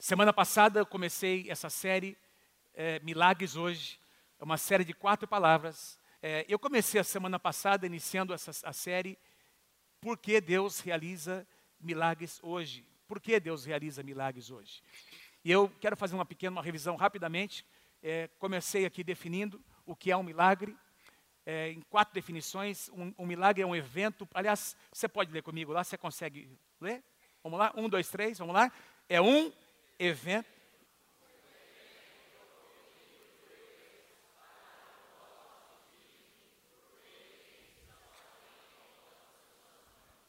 Semana passada eu comecei essa série, é, Milagres Hoje. É uma série de quatro palavras. É, eu comecei a semana passada, iniciando essa, a série, Por que Deus realiza milagres hoje? Por que Deus realiza milagres hoje? E eu quero fazer uma pequena uma revisão rapidamente. É, comecei aqui definindo o que é um milagre, é, em quatro definições. Um, um, milagre é um evento. Aliás, você pode ler comigo lá, você consegue ler? Vamos lá? Um, dois, três, vamos lá? É um evento.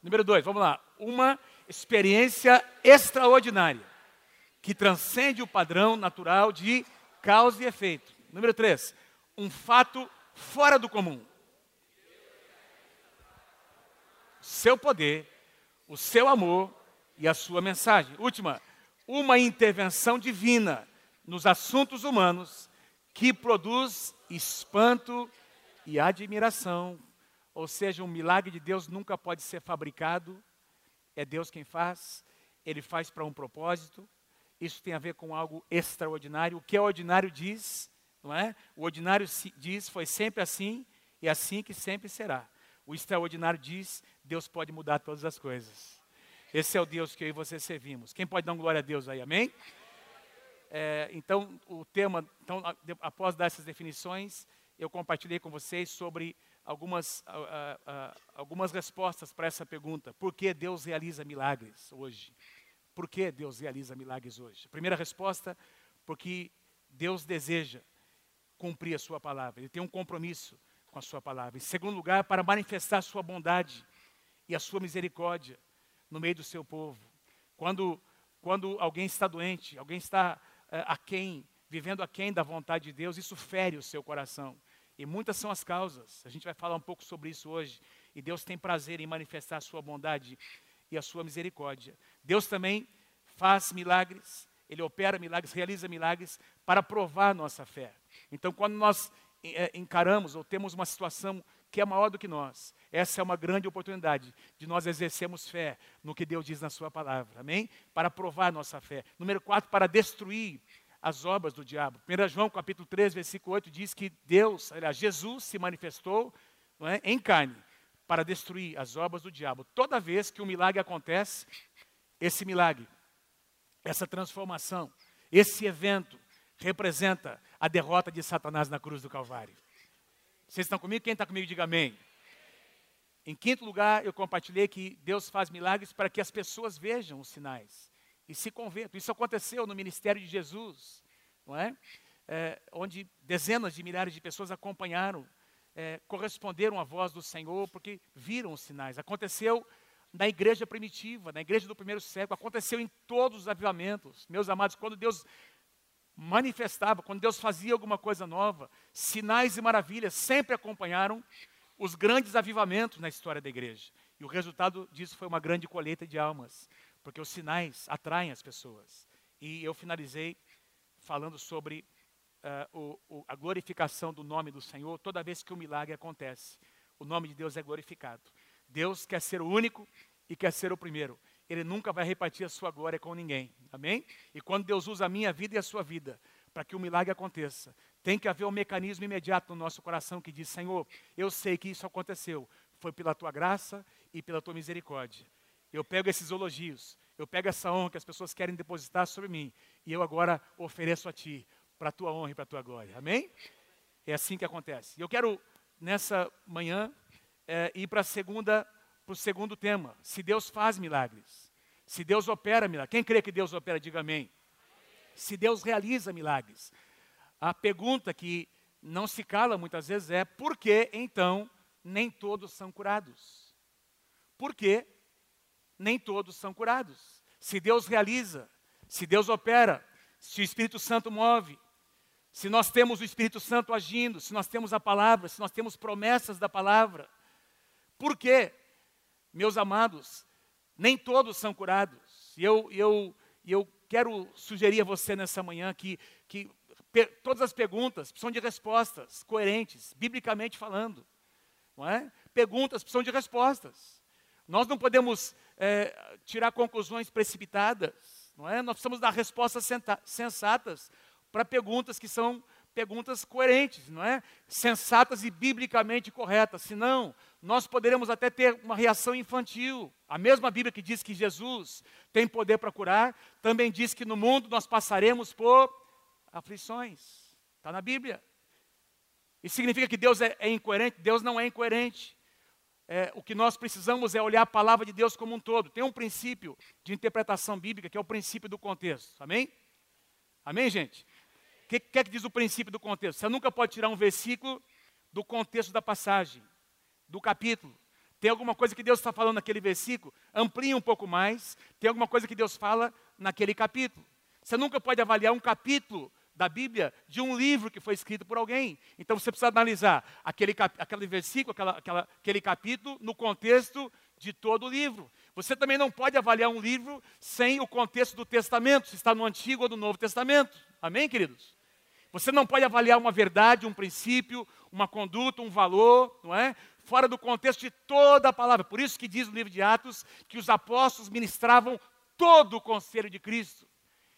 Número dois, vamos lá. Uma experiência extraordinária que transcende o padrão natural de causa e efeito. Número três, um fato fora do comum. Seu poder, o seu amor e a sua mensagem. Última, uma intervenção divina nos assuntos humanos que produz espanto e admiração. Ou seja, um milagre de Deus nunca pode ser fabricado, é Deus quem faz, ele faz para um propósito. Isso tem a ver com algo extraordinário. O que é ordinário diz, não é? O ordinário diz foi sempre assim e é assim que sempre será. O extraordinário diz Deus pode mudar todas as coisas. Esse é o Deus que eu e você servimos. Quem pode dar glória a Deus aí, amém? É, então, o tema, então, após dar essas definições, eu compartilhei com vocês sobre algumas, algumas respostas para essa pergunta. Por que Deus realiza milagres hoje? Por que Deus realiza milagres hoje? A primeira resposta, porque Deus deseja cumprir a sua palavra. Ele tem um compromisso com a sua palavra. Em segundo lugar, para manifestar a sua bondade e a sua misericórdia no meio do seu povo. Quando, quando alguém está doente, alguém está uh, aquém, vivendo aquém da vontade de Deus, isso fere o seu coração. E muitas são as causas. A gente vai falar um pouco sobre isso hoje. E Deus tem prazer em manifestar a sua bondade e a sua misericórdia. Deus também faz milagres, ele opera milagres, realiza milagres para provar nossa fé. Então, quando nós é, encaramos ou temos uma situação que é maior do que nós, essa é uma grande oportunidade de nós exercermos fé no que Deus diz na Sua palavra, amém? Para provar nossa fé. Número 4, para destruir as obras do diabo. 1 João capítulo 3, versículo 8 diz que Deus, aliás, Jesus se manifestou é, em carne para destruir as obras do diabo. Toda vez que um milagre acontece, esse milagre, essa transformação, esse evento representa a derrota de Satanás na cruz do Calvário. Vocês estão comigo? Quem está comigo, diga amém. Em quinto lugar, eu compartilhei que Deus faz milagres para que as pessoas vejam os sinais e se convertam. Isso aconteceu no ministério de Jesus, não é? é onde dezenas de milhares de pessoas acompanharam, é, corresponderam à voz do Senhor, porque viram os sinais. Aconteceu na igreja primitiva, na igreja do primeiro século, aconteceu em todos os avivamentos. Meus amados, quando Deus manifestava, quando Deus fazia alguma coisa nova, sinais e maravilhas sempre acompanharam os grandes avivamentos na história da igreja. E o resultado disso foi uma grande colheita de almas porque os sinais atraem as pessoas. E eu finalizei falando sobre uh, o, o, a glorificação do nome do Senhor toda vez que um milagre acontece. O nome de Deus é glorificado. Deus quer ser o único e quer ser o primeiro. Ele nunca vai repartir a sua glória com ninguém. Amém? E quando Deus usa a minha vida e a sua vida para que o milagre aconteça, tem que haver um mecanismo imediato no nosso coração que diz: Senhor, eu sei que isso aconteceu. Foi pela tua graça e pela tua misericórdia. Eu pego esses elogios, eu pego essa honra que as pessoas querem depositar sobre mim, e eu agora ofereço a Ti, para a Tua honra e para a Tua glória. Amém? É assim que acontece. Eu quero, nessa manhã, é, ir para segunda, o segundo tema. Se Deus faz milagres. Se Deus opera milagres. Quem crê que Deus opera, diga amém. Se Deus realiza milagres. A pergunta que não se cala muitas vezes é: por que então nem todos são curados? Por que nem todos são curados. Se Deus realiza, se Deus opera, se o Espírito Santo move, se nós temos o Espírito Santo agindo, se nós temos a palavra, se nós temos promessas da palavra, por quê? Meus amados, nem todos são curados. E eu, eu, eu quero sugerir a você nessa manhã que, que todas as perguntas precisam de respostas coerentes, biblicamente falando. Não é? Perguntas precisam de respostas. Nós não podemos é, tirar conclusões precipitadas. não é? Nós precisamos dar respostas sensatas para perguntas que são perguntas coerentes, não é? Sensatas e biblicamente corretas. Senão, nós poderemos até ter uma reação infantil. A mesma Bíblia que diz que Jesus tem poder para curar, também diz que no mundo nós passaremos por aflições. Está na Bíblia. Isso significa que Deus é, é incoerente? Deus não é incoerente. É, o que nós precisamos é olhar a palavra de Deus como um todo. Tem um princípio de interpretação bíblica que é o princípio do contexto. Amém? Amém, gente? O que, que é que diz o princípio do contexto? Você nunca pode tirar um versículo do contexto da passagem, do capítulo. Tem alguma coisa que Deus está falando naquele versículo? Amplie um pouco mais. Tem alguma coisa que Deus fala naquele capítulo. Você nunca pode avaliar um capítulo da Bíblia de um livro que foi escrito por alguém. Então você precisa analisar aquele, aquele versículo, aquela, aquela, aquele capítulo, no contexto de todo o livro. Você também não pode avaliar um livro sem o contexto do Testamento, se está no Antigo ou no Novo Testamento. Amém, queridos? Você não pode avaliar uma verdade, um princípio, uma conduta, um valor, não é? Fora do contexto de toda a palavra. Por isso que diz no livro de Atos que os apóstolos ministravam todo o conselho de Cristo.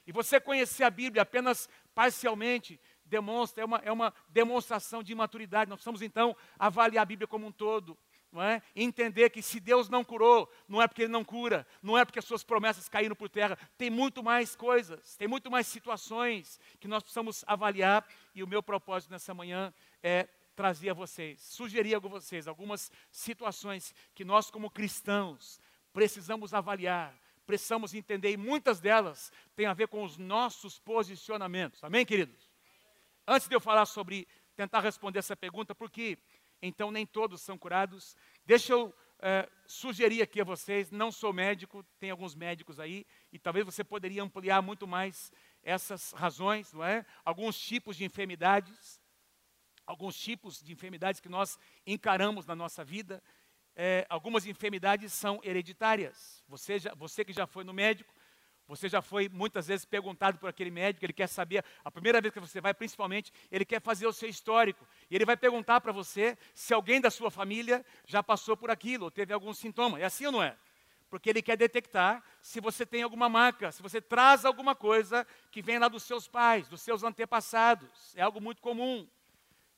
E você conhecer a Bíblia apenas parcialmente demonstra, é uma, é uma demonstração de imaturidade. Nós precisamos então avaliar a Bíblia como um todo. Não é? Entender que se Deus não curou, não é porque Ele não cura, não é porque as suas promessas caíram por terra, tem muito mais coisas, tem muito mais situações que nós precisamos avaliar. E o meu propósito nessa manhã é trazer a vocês, sugerir a vocês algumas situações que nós, como cristãos, precisamos avaliar, precisamos entender, e muitas delas têm a ver com os nossos posicionamentos. Amém, queridos? Antes de eu falar sobre tentar responder essa pergunta, por que então nem todos são curados, deixa eu é, sugerir aqui a vocês, não sou médico, tem alguns médicos aí, e talvez você poderia ampliar muito mais essas razões, não é? Alguns tipos de enfermidades, alguns tipos de enfermidades que nós encaramos na nossa vida, é, algumas enfermidades são hereditárias. Você, já, você que já foi no médico, você já foi muitas vezes perguntado por aquele médico, ele quer saber, a primeira vez que você vai, principalmente, ele quer fazer o seu histórico. E ele vai perguntar para você se alguém da sua família já passou por aquilo, ou teve algum sintoma. É assim ou não é? Porque ele quer detectar se você tem alguma marca, se você traz alguma coisa que vem lá dos seus pais, dos seus antepassados. É algo muito comum.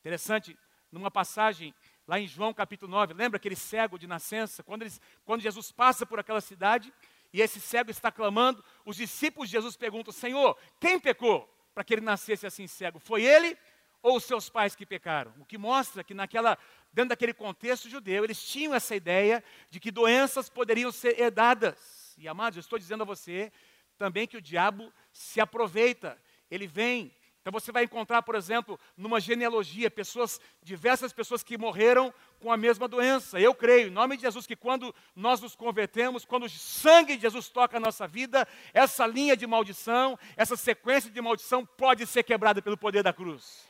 Interessante, numa passagem lá em João capítulo 9, lembra aquele cego de nascença? Quando, eles, quando Jesus passa por aquela cidade e esse cego está clamando, os discípulos de Jesus perguntam: Senhor, quem pecou para que ele nascesse assim cego? Foi ele ou os seus pais que pecaram? O que mostra que naquela, dentro daquele contexto judeu, eles tinham essa ideia de que doenças poderiam ser herdadas. E amados, eu estou dizendo a você também que o diabo se aproveita, ele vem então você vai encontrar, por exemplo, numa genealogia, pessoas, diversas pessoas que morreram com a mesma doença. Eu creio, em nome de Jesus, que quando nós nos convertemos, quando o sangue de Jesus toca a nossa vida, essa linha de maldição, essa sequência de maldição pode ser quebrada pelo poder da cruz.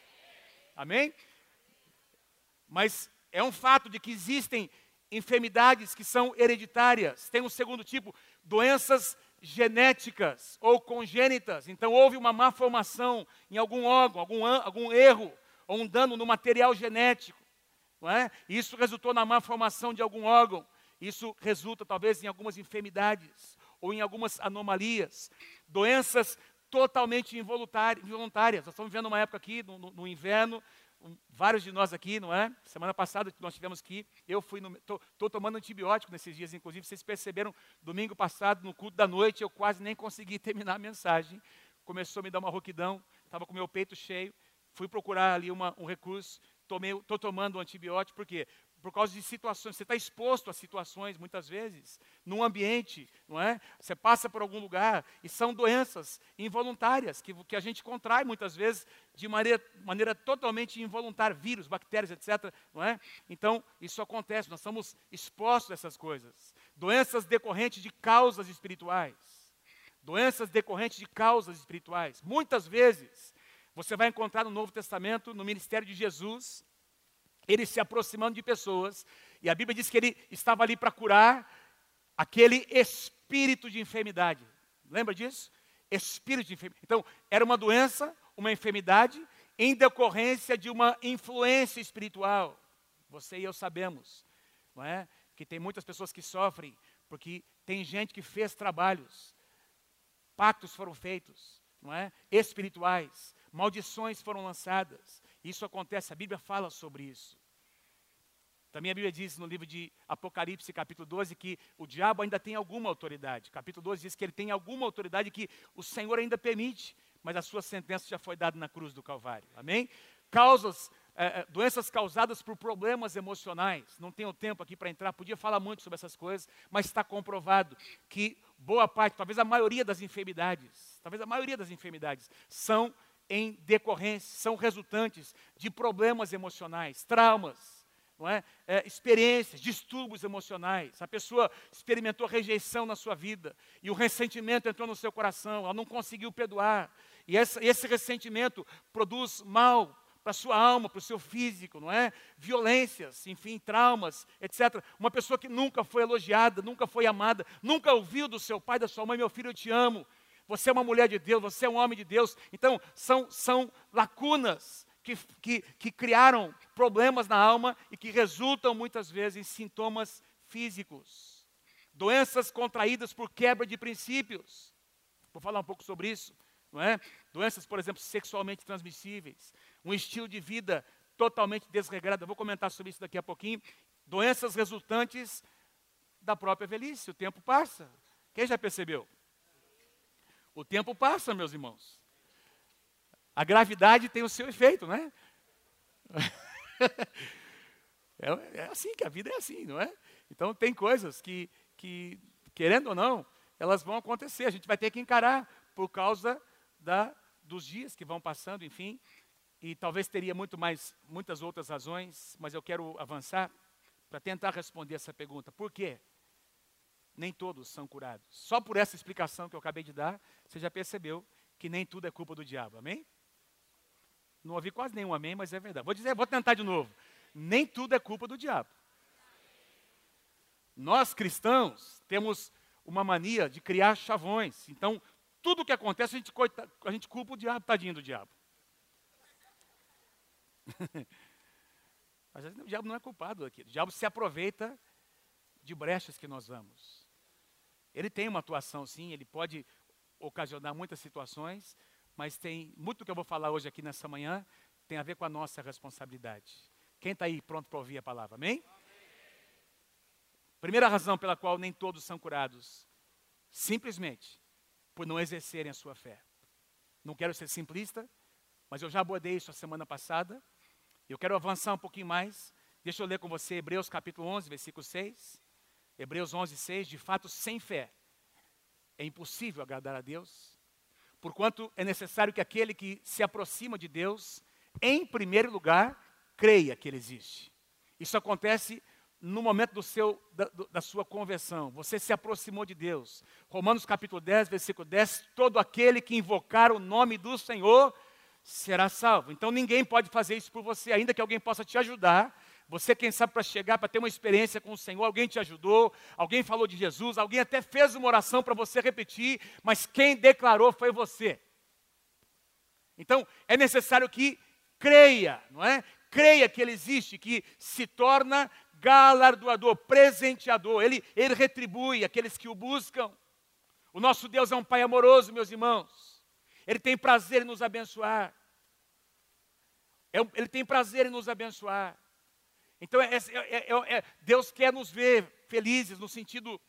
Amém? Mas é um fato de que existem enfermidades que são hereditárias. Tem um segundo tipo, doenças genéticas ou congênitas. Então houve uma má formação em algum órgão, algum, algum erro ou um dano no material genético. Não é? Isso resultou na má formação de algum órgão. Isso resulta talvez em algumas enfermidades ou em algumas anomalias. Doenças totalmente involuntárias. Nós estamos vivendo uma época aqui, no, no inverno, vários de nós aqui, não é? Semana passada nós tivemos que eu fui estou tomando antibiótico nesses dias, inclusive vocês perceberam domingo passado no culto da noite eu quase nem consegui terminar a mensagem, começou a me dar uma rouquidão, estava com meu peito cheio, fui procurar ali uma, um recurso, estou tomando um antibiótico porque por causa de situações. Você está exposto a situações, muitas vezes, num ambiente, não é? Você passa por algum lugar e são doenças involuntárias que, que a gente contrai muitas vezes de maneira, maneira totalmente involuntária, vírus, bactérias, etc. Não é? Então, isso acontece, nós estamos expostos a essas coisas. Doenças decorrentes de causas espirituais. Doenças decorrentes de causas espirituais. Muitas vezes, você vai encontrar no Novo Testamento, no ministério de Jesus, ele se aproximando de pessoas, e a Bíblia diz que ele estava ali para curar aquele espírito de enfermidade. Lembra disso? Espírito de enfermidade. Então, era uma doença, uma enfermidade, em decorrência de uma influência espiritual. Você e eu sabemos, não é? Que tem muitas pessoas que sofrem, porque tem gente que fez trabalhos pactos foram feitos, não é? Espirituais, maldições foram lançadas. Isso acontece, a Bíblia fala sobre isso. Também a Bíblia diz no livro de Apocalipse, capítulo 12, que o diabo ainda tem alguma autoridade. Capítulo 12 diz que ele tem alguma autoridade que o Senhor ainda permite, mas a sua sentença já foi dada na cruz do Calvário. Amém? Causas, é, doenças causadas por problemas emocionais. Não tenho tempo aqui para entrar, podia falar muito sobre essas coisas, mas está comprovado que boa parte, talvez a maioria das enfermidades, talvez a maioria das enfermidades, são em decorrência, são resultantes de problemas emocionais, traumas não é? é? experiências, distúrbios emocionais. A pessoa experimentou rejeição na sua vida e o ressentimento entrou no seu coração, ela não conseguiu perdoar. E essa, esse ressentimento produz mal para a sua alma, para o seu físico, não é? Violências, enfim, traumas, etc. Uma pessoa que nunca foi elogiada, nunca foi amada, nunca ouviu do seu pai, da sua mãe, meu filho, eu te amo. Você é uma mulher de Deus, você é um homem de Deus. Então, são, são lacunas que, que, que criaram problemas na alma e que resultam muitas vezes em sintomas físicos. Doenças contraídas por quebra de princípios. Vou falar um pouco sobre isso, não é? Doenças, por exemplo, sexualmente transmissíveis, um estilo de vida totalmente desregrado. Eu vou comentar sobre isso daqui a pouquinho. Doenças resultantes da própria velhice. O tempo passa. Quem já percebeu? O tempo passa, meus irmãos. A gravidade tem o seu efeito, né? É, é, assim que a vida é assim, não é? Então tem coisas que, que, querendo ou não, elas vão acontecer. A gente vai ter que encarar por causa da, dos dias que vão passando, enfim. E talvez teria muito mais, muitas outras razões, mas eu quero avançar para tentar responder essa pergunta. Por quê? Nem todos são curados. Só por essa explicação que eu acabei de dar, você já percebeu que nem tudo é culpa do diabo. Amém? Não ouvi quase nenhum amém, mas é verdade. Vou dizer, vou tentar de novo. Nem tudo é culpa do diabo. Nós cristãos temos uma mania de criar chavões. Então, tudo que acontece, a gente, a gente culpa o diabo, tadinho do diabo. Mas o diabo não é culpado aqui. O diabo se aproveita de brechas que nós vamos. Ele tem uma atuação, sim, ele pode ocasionar muitas situações, mas tem muito que eu vou falar hoje aqui nessa manhã tem a ver com a nossa responsabilidade. Quem está aí pronto para ouvir a palavra? Amém? Amém? Primeira razão pela qual nem todos são curados, simplesmente por não exercerem a sua fé. Não quero ser simplista, mas eu já abordei isso a semana passada. Eu quero avançar um pouquinho mais. Deixa eu ler com você Hebreus capítulo 11, versículo 6. Hebreus 11, 6. De fato, sem fé é impossível agradar a Deus. Porquanto é necessário que aquele que se aproxima de Deus, em primeiro lugar, creia que Ele existe. Isso acontece no momento do seu, da, da, sua conversão. Você se aproximou de Deus. Romanos capítulo 10, versículo 10: todo aquele que invocar o nome do Senhor será salvo. Então ninguém pode fazer isso por você, ainda que alguém possa te ajudar. Você, quem sabe, para chegar, para ter uma experiência com o Senhor, alguém te ajudou, alguém falou de Jesus, alguém até fez uma oração para você repetir, mas quem declarou foi você. Então, é necessário que creia, não é? Creia que Ele existe, que se torna galardoador, presenteador, Ele, ele retribui aqueles que o buscam. O nosso Deus é um Pai amoroso, meus irmãos. Ele tem prazer em nos abençoar. É ele tem prazer em nos abençoar. Então, é, é, é, é, Deus quer nos ver felizes no sentido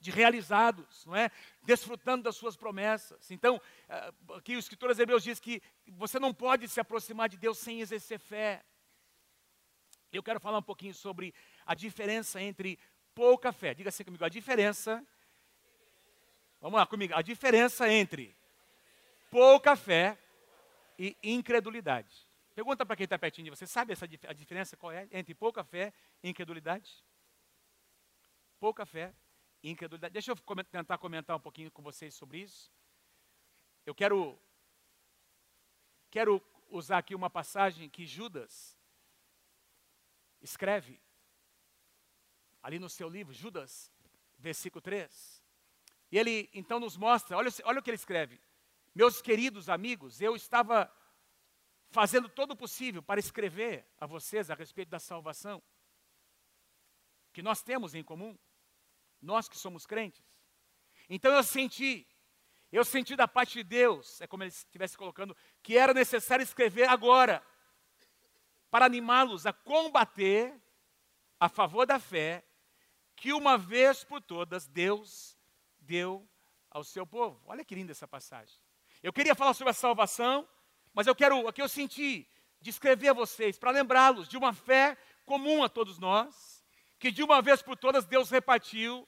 de realizados, não é? Desfrutando das suas promessas. Então, aqui o escritor aos Hebreus diz que você não pode se aproximar de Deus sem exercer fé. Eu quero falar um pouquinho sobre a diferença entre pouca fé. Diga assim comigo, a diferença. Vamos lá comigo, a diferença entre pouca fé e incredulidade. Pergunta para quem está pertinho de você, sabe essa, a diferença qual é entre pouca fé e incredulidade? Pouca fé e incredulidade. Deixa eu tentar comentar um pouquinho com vocês sobre isso. Eu quero, quero usar aqui uma passagem que Judas escreve ali no seu livro, Judas, versículo 3. E ele então nos mostra, olha, olha o que ele escreve. Meus queridos amigos, eu estava fazendo todo o possível para escrever a vocês a respeito da salvação que nós temos em comum, nós que somos crentes. Então eu senti, Eu senti da parte de Deus, é como ele estivesse colocando, que era necessário escrever agora, para animá-los a combater a favor da fé que uma vez por todas Deus deu ao seu povo. Olha que linda essa passagem. Eu queria falar sobre a salvação, mas eu quero, aqui eu senti, descrever a vocês, para lembrá-los de uma fé comum a todos nós, que de uma vez por todas Deus repartiu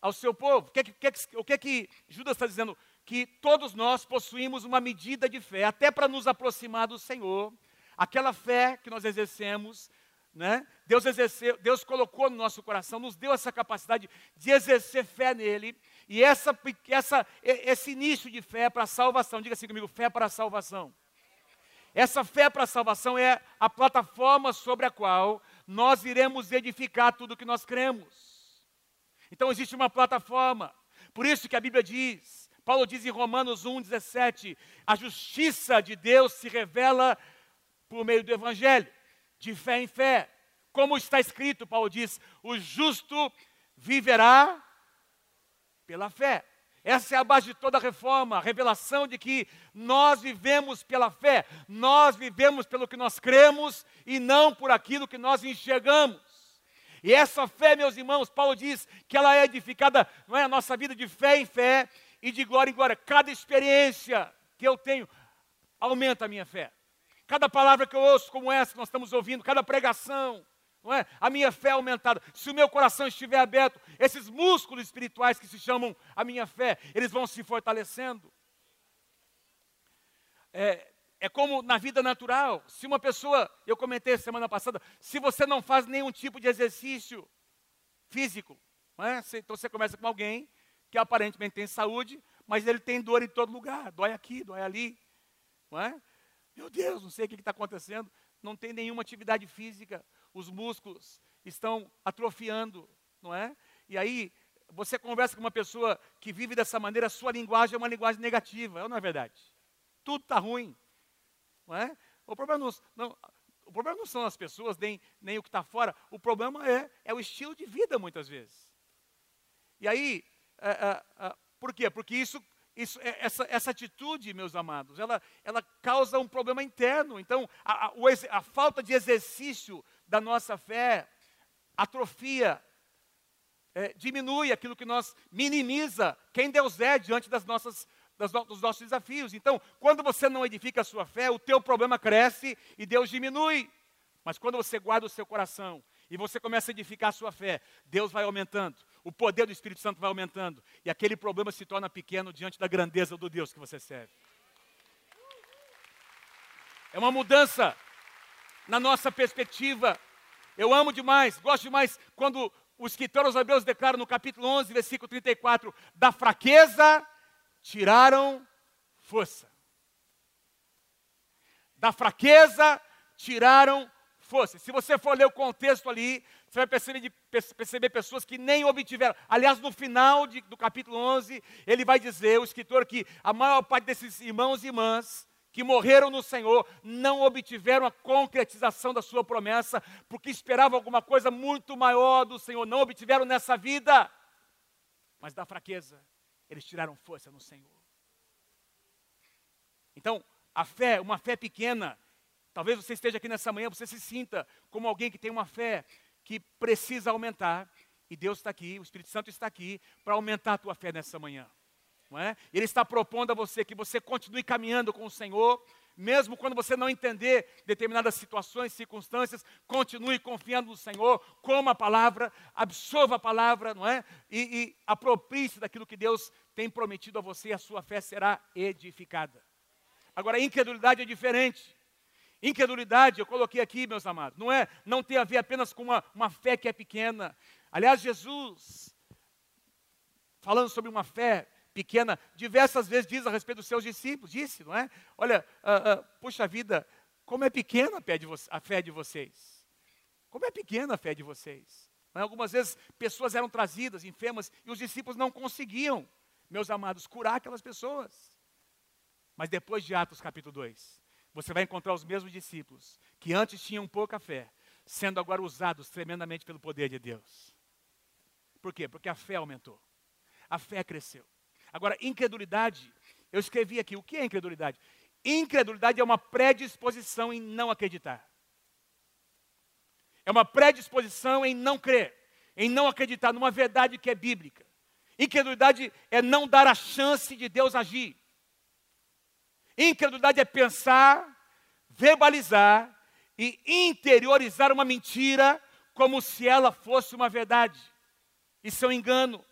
ao seu povo. O que, é que, o que, é que Judas está dizendo? Que todos nós possuímos uma medida de fé, até para nos aproximar do Senhor, aquela fé que nós exercemos, né? Deus exerceu, Deus colocou no nosso coração, nos deu essa capacidade de exercer fé nele, e essa, essa, esse início de fé para a salvação, diga assim comigo, fé para a salvação. Essa fé para a salvação é a plataforma sobre a qual nós iremos edificar tudo o que nós cremos. Então existe uma plataforma. Por isso que a Bíblia diz, Paulo diz em Romanos 1,17, a justiça de Deus se revela por meio do Evangelho, de fé em fé. Como está escrito, Paulo diz: o justo viverá pela fé. Essa é a base de toda a reforma, a revelação de que nós vivemos pela fé, nós vivemos pelo que nós cremos e não por aquilo que nós enxergamos. E essa fé, meus irmãos, Paulo diz que ela é edificada, não é a nossa vida de fé em fé e de glória em glória. Cada experiência que eu tenho aumenta a minha fé. Cada palavra que eu ouço, como essa que nós estamos ouvindo, cada pregação, não é? A minha fé é aumentada. Se o meu coração estiver aberto, esses músculos espirituais que se chamam a minha fé, eles vão se fortalecendo. É, é como na vida natural. Se uma pessoa, eu comentei semana passada, se você não faz nenhum tipo de exercício físico, é? então você começa com alguém que aparentemente tem saúde, mas ele tem dor em todo lugar, dói aqui, dói ali. Não é? Meu Deus, não sei o que está acontecendo, não tem nenhuma atividade física, os músculos estão atrofiando, não é? E aí você conversa com uma pessoa que vive dessa maneira, a sua linguagem é uma linguagem negativa, não é verdade? Tudo está ruim, não é? O problema não, não, o problema não são as pessoas, nem, nem o que está fora. O problema é, é o estilo de vida, muitas vezes. E aí, é, é, é, por quê? Porque isso, isso, é, essa, essa atitude, meus amados, ela, ela causa um problema interno. Então, a, a, a falta de exercício da nossa fé atrofia, é, diminui aquilo que nós minimiza quem Deus é diante das nossas dos nossos desafios. Então, quando você não edifica a sua fé, o teu problema cresce e Deus diminui. Mas quando você guarda o seu coração e você começa a edificar a sua fé, Deus vai aumentando, o poder do Espírito Santo vai aumentando, e aquele problema se torna pequeno diante da grandeza do Deus que você serve. É uma mudança na nossa perspectiva. Eu amo demais, gosto demais quando o escritor aos Hebreus declara no capítulo 11, versículo 34, da fraqueza tiraram força. Da fraqueza tiraram força. Se você for ler o contexto ali, você vai perceber, perceber pessoas que nem obtiveram. Aliás, no final de, do capítulo 11, ele vai dizer, o escritor, que a maior parte desses irmãos e irmãs que morreram no Senhor não obtiveram a concretização da sua promessa, porque esperavam alguma coisa muito maior do Senhor. Não obtiveram nessa vida, mas da fraqueza eles tiraram força no Senhor. Então, a fé, uma fé pequena, talvez você esteja aqui nessa manhã, você se sinta como alguém que tem uma fé que precisa aumentar, e Deus está aqui, o Espírito Santo está aqui para aumentar a tua fé nessa manhã. Não é? Ele está propondo a você que você continue caminhando com o Senhor, mesmo quando você não entender determinadas situações, circunstâncias, continue confiando no Senhor, coma a palavra, absorva a palavra, não é? E, e aproprie-se daquilo que Deus tem prometido a você, a sua fé será edificada. Agora, incredulidade é diferente. Incredulidade, eu coloquei aqui, meus amados, não é, não tem a ver apenas com uma, uma fé que é pequena. Aliás, Jesus, falando sobre uma fé pequena, diversas vezes diz a respeito dos seus discípulos, disse, não é? Olha, uh, uh, vida, como é pequena a fé de, a fé de vocês. Como é pequena a fé de vocês. É? Algumas vezes pessoas eram trazidas enfermas e os discípulos não conseguiam, meus amados, curar aquelas pessoas. Mas depois de Atos capítulo 2, você vai encontrar os mesmos discípulos que antes tinham pouca fé, sendo agora usados tremendamente pelo poder de Deus. Por quê? Porque a fé aumentou. A fé cresceu. Agora, incredulidade, eu escrevi aqui, o que é incredulidade? Incredulidade é uma predisposição em não acreditar. É uma predisposição em não crer, em não acreditar numa verdade que é bíblica. Incredulidade é não dar a chance de Deus agir. Incredulidade é pensar, verbalizar e interiorizar uma mentira como se ela fosse uma verdade. Isso é um engano.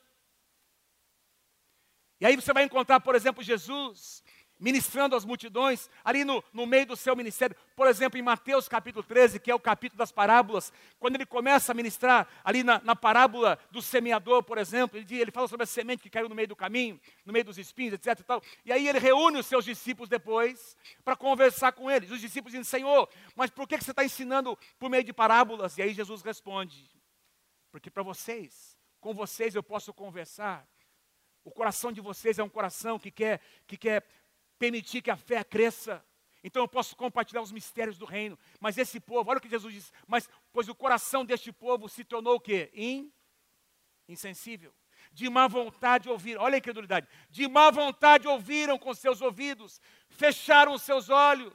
E aí você vai encontrar, por exemplo, Jesus ministrando às multidões, ali no, no meio do seu ministério. Por exemplo, em Mateus capítulo 13, que é o capítulo das parábolas, quando ele começa a ministrar, ali na, na parábola do semeador, por exemplo, ele, ele, fala sobre a semente que caiu no meio do caminho, no meio dos espinhos, etc. E, tal. e aí ele reúne os seus discípulos depois para conversar com eles. Os discípulos dizem, Senhor, mas por que, que você está ensinando por meio de parábolas? E aí Jesus responde, porque para vocês, com vocês eu posso conversar. O coração de vocês é um coração que quer, que quer permitir que a fé cresça. Então eu posso compartilhar os mistérios do reino. Mas esse povo, olha o que Jesus diz, mas pois o coração deste povo se tornou o quê? In, insensível. De má vontade ouvir, olha a incredulidade. De má vontade ouviram com seus ouvidos, fecharam seus olhos.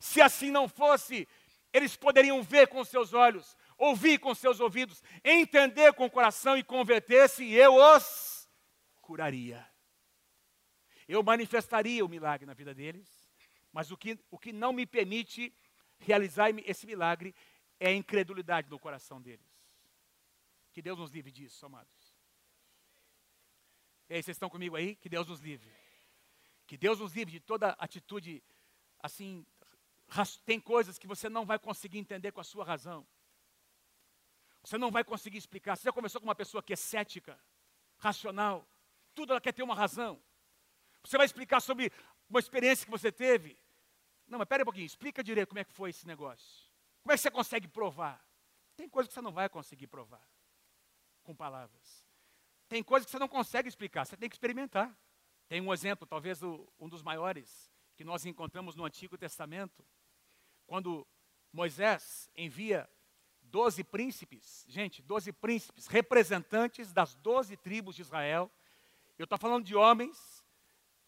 Se assim não fosse, eles poderiam ver com seus olhos, ouvir com seus ouvidos, entender com o coração e converter-se, e eu os curaria eu manifestaria o milagre na vida deles, mas o que, o que não me permite realizar esse milagre é a incredulidade no coração deles. Que Deus nos livre disso, amados. E aí, vocês estão comigo aí? Que Deus nos livre. Que Deus nos livre de toda atitude assim. Tem coisas que você não vai conseguir entender com a sua razão. Você não vai conseguir explicar. Você já conversou com uma pessoa que é cética, racional, tudo ela quer ter uma razão. Você vai explicar sobre uma experiência que você teve? Não, mas pera um pouquinho, explica direito como é que foi esse negócio. Como é que você consegue provar? Tem coisa que você não vai conseguir provar com palavras. Tem coisa que você não consegue explicar, você tem que experimentar. Tem um exemplo, talvez o, um dos maiores, que nós encontramos no Antigo Testamento, quando Moisés envia doze príncipes, gente, doze príncipes, representantes das doze tribos de Israel. Eu estou falando de homens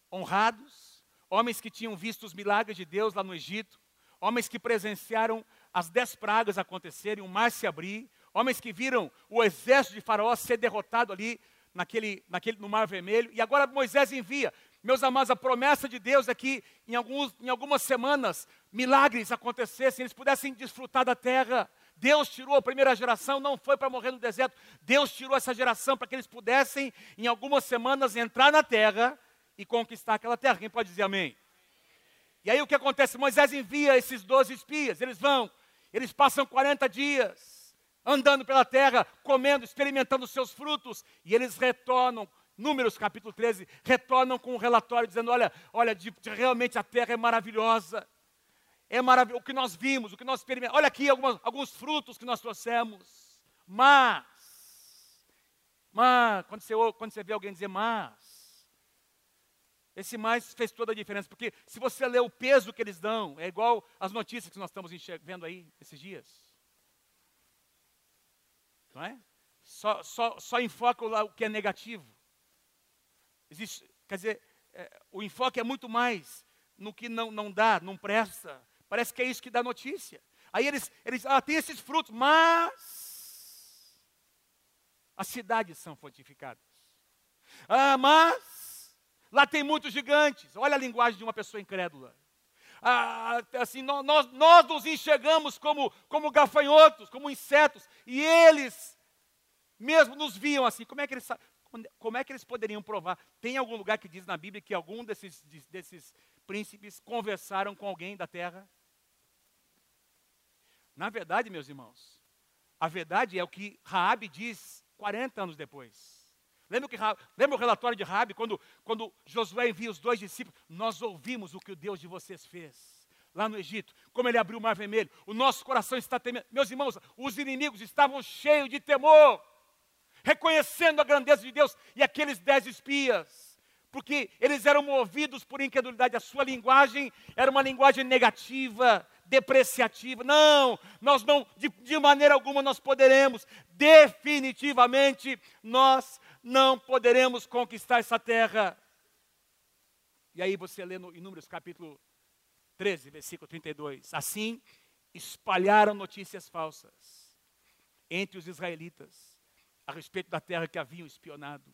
honrados, homens que tinham visto os milagres de Deus lá no Egito, homens que presenciaram as dez pragas acontecerem, o mar se abrir, homens que viram o exército de Faraó ser derrotado ali naquele, naquele, no Mar Vermelho. E agora Moisés envia. Meus amados, a promessa de Deus é que em, alguns, em algumas semanas milagres acontecessem, eles pudessem desfrutar da terra. Deus tirou a primeira geração, não foi para morrer no deserto. Deus tirou essa geração para que eles pudessem, em algumas semanas, entrar na terra e conquistar aquela terra. Quem pode dizer amém? E aí o que acontece? Moisés envia esses 12 espias, eles vão, eles passam 40 dias andando pela terra, comendo, experimentando os seus frutos, e eles retornam, Números capítulo 13, retornam com um relatório dizendo: olha, olha, de, de, realmente a terra é maravilhosa. É maravilhoso o que nós vimos, o que nós experimentamos. Olha aqui algumas, alguns frutos que nós trouxemos. Mas, mas, quando você, quando você vê alguém dizer mas, esse mais fez toda a diferença, porque se você ler o peso que eles dão, é igual as notícias que nós estamos vendo aí esses dias. Não é? Só, só, só enfoca o que é negativo. Existe, quer dizer, é, o enfoque é muito mais no que não, não dá, não presta. Parece que é isso que dá notícia. Aí eles, eles ah, tem esses frutos, mas as cidades são fortificadas. Ah, mas Lá tem muitos gigantes. Olha a linguagem de uma pessoa incrédula. Ah, assim, nós, nós nos enxergamos como, como gafanhotos, como insetos, e eles mesmo nos viam assim. Como é que eles, como é que eles poderiam provar? Tem algum lugar que diz na Bíblia que algum desses, desses príncipes conversaram com alguém da terra? Na verdade, meus irmãos, a verdade é o que Raabe diz 40 anos depois. Lembra, que, lembra o relatório de Rabi, quando, quando Josué envia os dois discípulos? Nós ouvimos o que o Deus de vocês fez lá no Egito, como ele abriu o mar vermelho. O nosso coração está temendo. Meus irmãos, os inimigos estavam cheios de temor, reconhecendo a grandeza de Deus. E aqueles dez espias, porque eles eram movidos por incredulidade, a sua linguagem era uma linguagem negativa, depreciativa. Não, nós não, de, de maneira alguma nós poderemos, definitivamente, nós não poderemos conquistar essa terra. E aí você lê no, em Números capítulo 13, versículo 32. Assim espalharam notícias falsas entre os israelitas a respeito da terra que haviam espionado.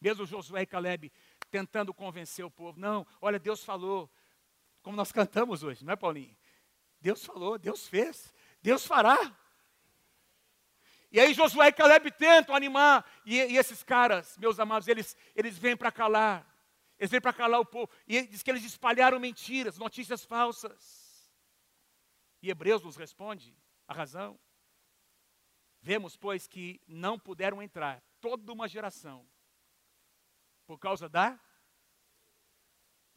Mesmo Josué e Caleb tentando convencer o povo. Não, olha, Deus falou, como nós cantamos hoje, não é, Paulinho? Deus falou, Deus fez, Deus fará. E aí Josué e Caleb tentam animar, e, e esses caras, meus amados, eles, eles vêm para calar. Eles vêm para calar o povo. E diz que eles espalharam mentiras, notícias falsas. E Hebreus nos responde a razão. Vemos, pois, que não puderam entrar toda uma geração por causa da.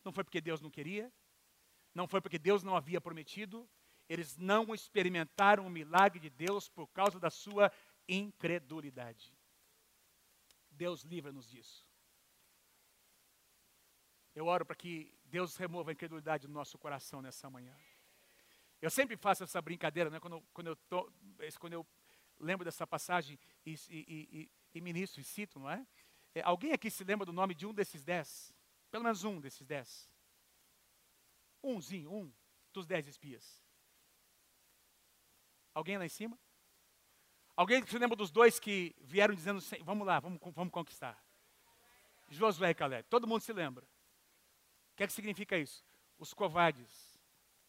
Não foi porque Deus não queria, não foi porque Deus não havia prometido, eles não experimentaram o milagre de Deus por causa da sua incredulidade. Deus livra-nos disso. Eu oro para que Deus remova a incredulidade do nosso coração nessa manhã. Eu sempre faço essa brincadeira, né? quando, quando, eu, tô, quando eu lembro dessa passagem e, e, e, e ministro e cito, não é? é? Alguém aqui se lembra do nome de um desses dez? Pelo menos um desses dez. Umzinho, um dos dez espias. Alguém lá em cima? Alguém se lembra dos dois que vieram dizendo, vamos lá, vamos, vamos conquistar? Josué e Caleb. Todo mundo se lembra. O que é que significa isso? Os covardes,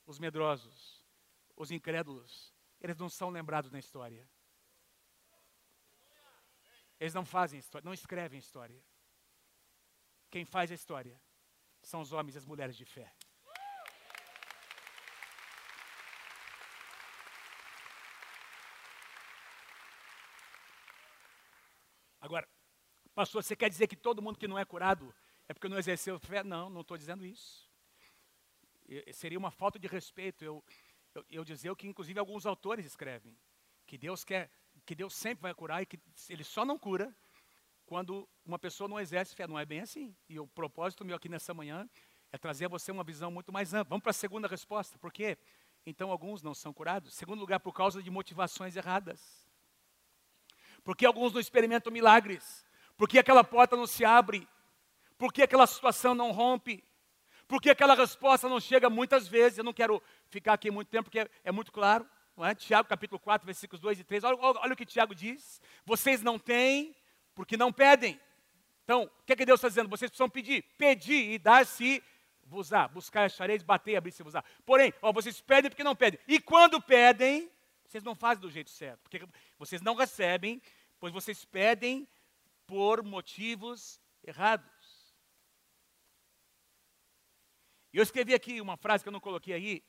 os medrosos, os incrédulos, eles não são lembrados na história. Eles não fazem história, não escrevem história. Quem faz a história são os homens e as mulheres de fé. Agora, pastor, você quer dizer que todo mundo que não é curado é porque não exerceu fé? Não, não estou dizendo isso. Seria uma falta de respeito eu, eu, eu dizer o que, inclusive, alguns autores escrevem: que Deus quer, que Deus sempre vai curar e que Ele só não cura quando uma pessoa não exerce fé. Não é bem assim. E o propósito meu aqui nessa manhã é trazer a você uma visão muito mais ampla. Vamos para a segunda resposta. Por quê? Então alguns não são curados. Segundo lugar, por causa de motivações erradas. Porque alguns não experimentam milagres? Porque aquela porta não se abre? Porque aquela situação não rompe? Porque aquela resposta não chega muitas vezes? Eu não quero ficar aqui muito tempo, porque é, é muito claro. Não é? Tiago capítulo 4, versículos 2 e 3. Olha, olha o que Tiago diz. Vocês não têm porque não pedem. Então, o que, é que Deus está dizendo? Vocês precisam pedir. Pedir e dar-se-vos-á. Buscar achareis, bater e abrir-se-vos-á. Porém, ó, vocês pedem porque não pedem. E quando pedem, vocês não fazem do jeito certo, porque vocês não recebem, pois vocês pedem por motivos errados. Eu escrevi aqui uma frase que eu não coloquei aí.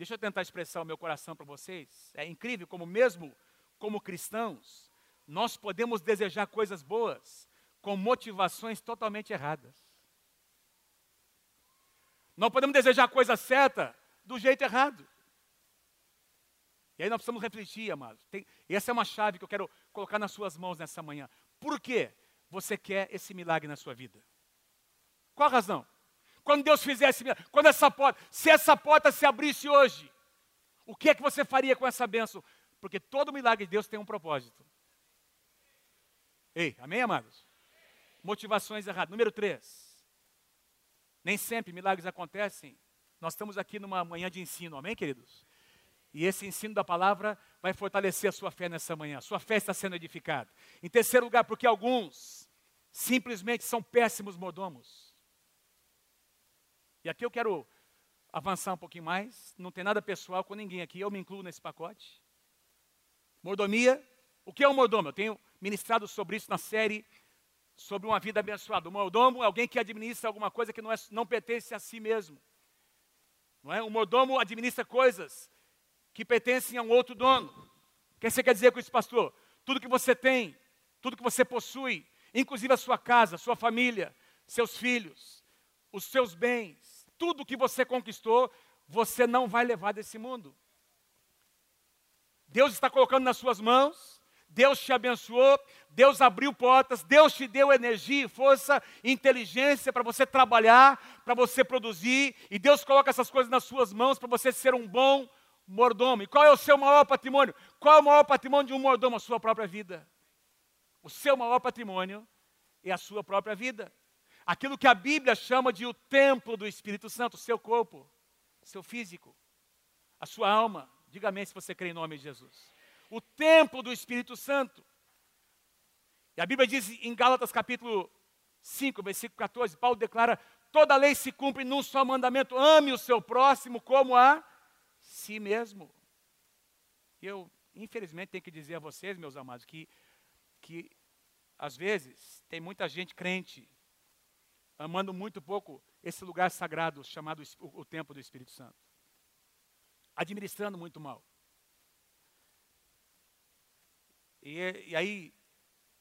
Deixa eu tentar expressar o meu coração para vocês. É incrível como, mesmo como cristãos, nós podemos desejar coisas boas com motivações totalmente erradas. Nós podemos desejar a coisa certa do jeito errado. E aí nós precisamos refletir, amados. Tem, essa é uma chave que eu quero colocar nas suas mãos nessa manhã. Por que você quer esse milagre na sua vida? Qual a razão? Quando Deus fizesse, quando essa porta, se essa porta se abrisse hoje, o que é que você faria com essa bênção? Porque todo milagre de Deus tem um propósito. Ei, amém, amados? Motivações erradas. Número três. Nem sempre milagres acontecem. Nós estamos aqui numa manhã de ensino, amém, queridos? E esse ensino da palavra vai fortalecer a sua fé nessa manhã. Sua fé está sendo edificada. Em terceiro lugar, porque alguns simplesmente são péssimos mordomos. E aqui eu quero avançar um pouquinho mais. Não tem nada pessoal com ninguém aqui, eu me incluo nesse pacote. Mordomia. O que é um mordomo? Eu tenho ministrado sobre isso na série sobre uma vida abençoada. O mordomo é alguém que administra alguma coisa que não, é, não pertence a si mesmo. Não é? O mordomo administra coisas que pertencem a um outro dono. O que você quer dizer com isso, pastor? Tudo que você tem, tudo que você possui, inclusive a sua casa, sua família, seus filhos, os seus bens, tudo que você conquistou, você não vai levar desse mundo. Deus está colocando nas suas mãos, Deus te abençoou, Deus abriu portas, Deus te deu energia, força, inteligência para você trabalhar, para você produzir, e Deus coloca essas coisas nas suas mãos para você ser um bom mordomo. E qual é o seu maior patrimônio? Qual é o maior patrimônio de um mordomo? A sua própria vida. O seu maior patrimônio e a sua própria vida. Aquilo que a Bíblia chama de o templo do Espírito Santo, seu corpo, seu físico, a sua alma. Diga amém se você crê em nome de Jesus. O templo do Espírito Santo. E a Bíblia diz em Gálatas capítulo 5, versículo 14, Paulo declara: toda lei se cumpre num só mandamento, ame o seu próximo como a si mesmo. Eu, infelizmente, tenho que dizer a vocês, meus amados, que, que às vezes tem muita gente crente amando muito pouco esse lugar sagrado chamado o, templo do Espírito Santo, administrando muito mal. E, e aí,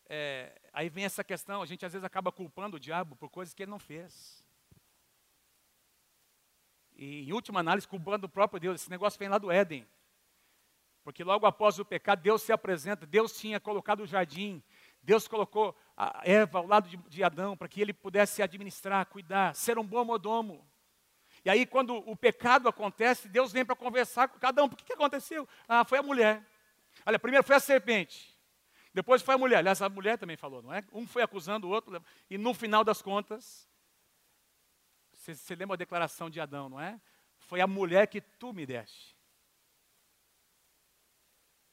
é, aí vem essa questão, a gente às vezes acaba culpando o diabo por coisas que ele não fez. E em última análise, culpando o próprio Deus. Esse negócio vem lá do Éden. Porque logo após o pecado, Deus se apresenta. Deus tinha colocado o jardim. Deus colocou Eva ao lado de, de Adão para que ele pudesse administrar, cuidar, ser um bom modomo. E aí, quando o pecado acontece, Deus vem para conversar com cada um. Por que, que aconteceu? Ah, foi a mulher. Olha, primeiro foi a serpente. Depois foi a mulher. Aliás, a mulher também falou, não é? Um foi acusando o outro. E no final das contas, você, você lembra a declaração de Adão, não é? Foi a mulher que tu me deste.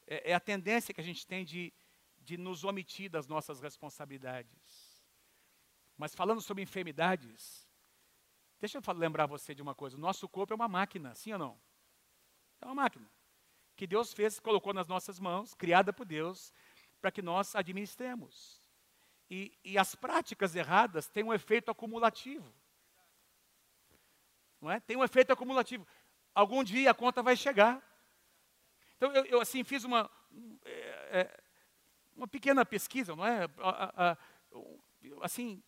É, é a tendência que a gente tem de, de nos omitir das nossas responsabilidades. Mas falando sobre enfermidades, deixa eu lembrar você de uma coisa: o nosso corpo é uma máquina, sim ou não? É uma máquina que Deus fez, colocou nas nossas mãos, criada por Deus, para que nós administremos. E, e, as práticas erradas têm um efeito acumulativo não é? Tem um efeito acumulativo. Algum dia a conta vai chegar. Então eu, eu assim fiz uma é, é uma pequena pesquisa, não é? assim,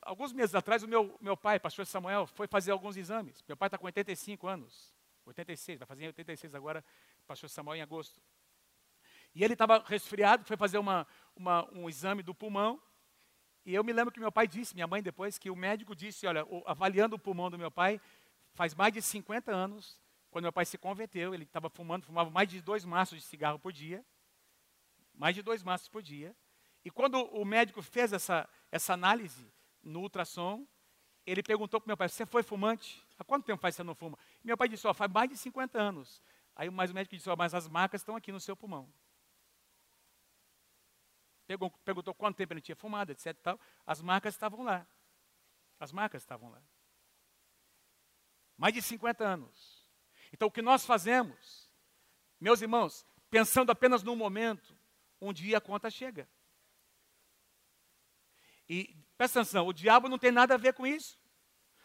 alguns meses atrás o meu meu pai, pastor Samuel, foi fazer alguns exames. Meu pai está com 85 anos, 86, vai fazer 86 agora, pastor Samuel em agosto. E ele estava resfriado, foi fazer uma, uma, um exame do pulmão. E eu me lembro que meu pai disse, minha mãe depois, que o médico disse, olha, avaliando o pulmão do meu pai, faz mais de 50 anos, quando meu pai se converteu, ele estava fumando, fumava mais de dois maços de cigarro por dia, mais de dois maços por dia. E quando o médico fez essa, essa análise no ultrassom, ele perguntou para meu pai, você foi fumante? Há quanto tempo faz que você não fuma? Meu pai disse, oh, faz mais de 50 anos. Aí mais o médico disse, oh, mas as marcas estão aqui no seu pulmão perguntou quanto tempo ele tinha fumado, etc. Tal. As marcas estavam lá. As marcas estavam lá. Mais de 50 anos. Então o que nós fazemos, meus irmãos, pensando apenas no momento, um dia a conta chega. E presta atenção, o diabo não tem nada a ver com isso.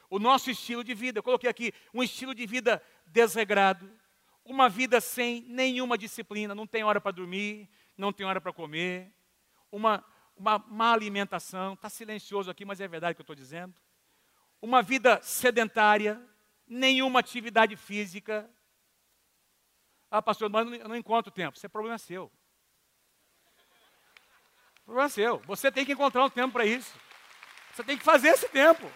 O nosso estilo de vida, eu coloquei aqui, um estilo de vida desregrado, uma vida sem nenhuma disciplina, não tem hora para dormir, não tem hora para comer, uma, uma má alimentação, está silencioso aqui, mas é verdade o que eu estou dizendo. Uma vida sedentária, nenhuma atividade física. Ah, pastor, mas eu não encontro tempo. Isso é problema seu. Problema seu. Você tem que encontrar um tempo para isso. Você tem que fazer esse tempo.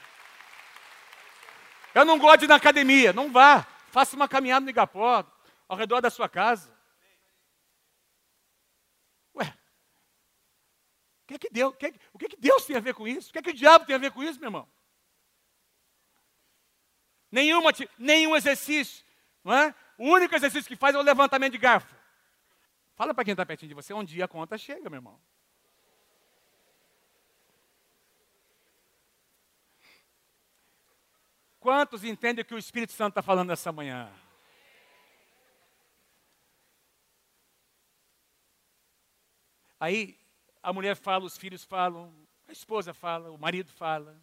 Eu não gosto de ir na academia. Não vá. Faça uma caminhada no Igapó, ao redor da sua casa. que, é que Deus, que, é o que, é que Deus tem a ver com isso? O que, é que o diabo tem a ver com isso, meu irmão? Nenhuma, nenhum exercício, não é? O único exercício que faz é o levantamento de garfo. Fala para quem está pertinho de você, um dia a conta chega, meu irmão. Quantos entendem o que o Espírito Santo está falando nessa manhã? Aí, a mulher fala, os filhos falam, a esposa fala, o marido fala.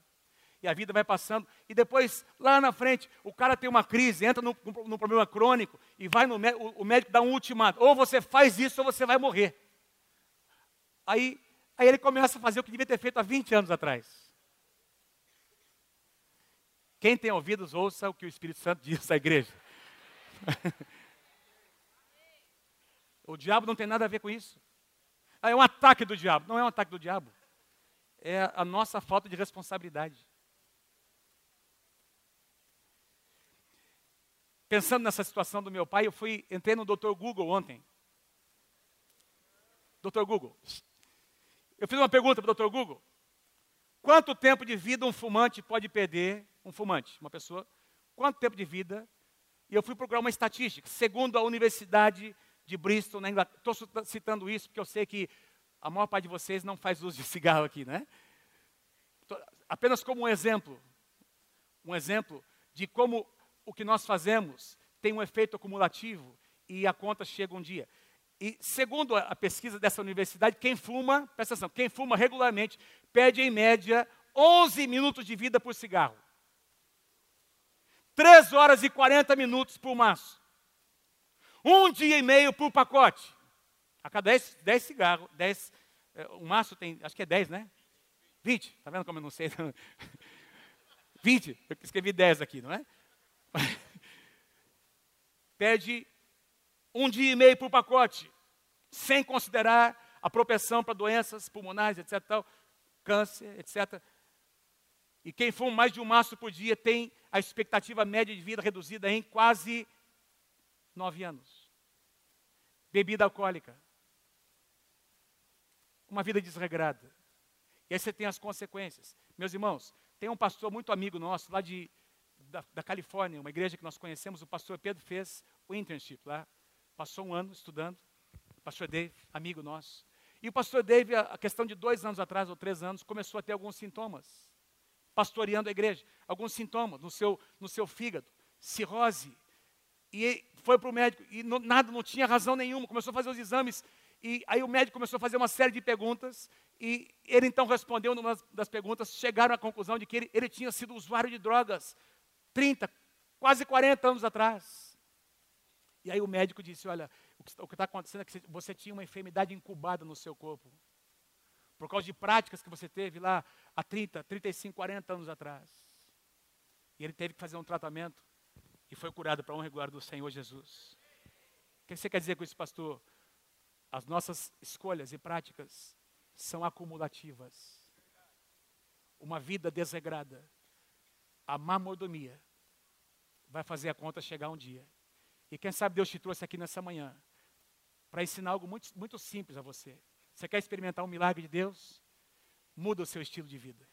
E a vida vai passando. E depois, lá na frente, o cara tem uma crise, entra num, problema crônico e vai no o, o médico dá um ultimato. Ou você faz isso ou você vai morrer. Aí, aí ele começa a fazer o que devia ter feito há 20 anos atrás. Quem tem ouvidos, ouça o que o Espírito Santo diz à igreja. o diabo não tem nada a ver com isso. Ah, é um ataque do diabo. Não é um ataque do diabo. É a nossa falta de responsabilidade. Pensando nessa situação do meu pai, eu fui, entrei no Dr. Google ontem. Dr. Google. Eu fiz uma pergunta para o Dr. Google. Quanto tempo de vida um fumante pode perder? Um fumante, uma pessoa. Quanto tempo de vida? E eu fui procurar uma estatística. Segundo a Universidade de Bristol, na Inglaterra. Estou citando isso porque eu sei que a maior parte de vocês não faz uso de cigarro aqui, né? Apenas como um exemplo. Um exemplo de como o que nós fazemos tem um efeito acumulativo e a conta chega um dia. E segundo a pesquisa dessa universidade, quem fuma, presta atenção, quem fuma regularmente perde em média 11 minutos de vida por cigarro. 3 horas e 40 minutos por maço. Um dia e meio por pacote. A cada 10, 10 cigarros, 10, o maço tem, acho que é 10, né? 20, tá vendo como eu não sei? 20, eu escrevi 10 aqui, não é? Perde um dia e meio por pacote, sem considerar a propensão para doenças pulmonares, etc. Tal, câncer, etc. E quem fuma mais de um maço por dia tem a expectativa média de vida reduzida em quase nove anos. Bebida alcoólica. Uma vida desregrada. E aí você tem as consequências. Meus irmãos, tem um pastor muito amigo nosso, lá de, da, da Califórnia, uma igreja que nós conhecemos, o pastor Pedro fez o internship lá. Passou um ano estudando. Pastor Dave, amigo nosso. E o pastor Dave, a questão de dois anos atrás, ou três anos, começou a ter alguns sintomas. Pastoreando a igreja. Alguns sintomas no seu, no seu fígado. Cirrose. E foi para o médico. E não, nada, não tinha razão nenhuma. Começou a fazer os exames. E aí o médico começou a fazer uma série de perguntas. E ele então respondeu numa das perguntas. Chegaram à conclusão de que ele, ele tinha sido usuário de drogas 30, quase 40 anos atrás. E aí o médico disse: Olha, o que está acontecendo é que você tinha uma enfermidade incubada no seu corpo. Por causa de práticas que você teve lá há 30, 35, 40 anos atrás. E ele teve que fazer um tratamento e foi curado para honra e glória do Senhor Jesus. O que você quer dizer com isso, pastor? As nossas escolhas e práticas são acumulativas. Uma vida desregrada, a má mordomia, vai fazer a conta chegar um dia. E quem sabe Deus te trouxe aqui nessa manhã para ensinar algo muito, muito simples a você. Você quer experimentar um milagre de Deus? Muda o seu estilo de vida.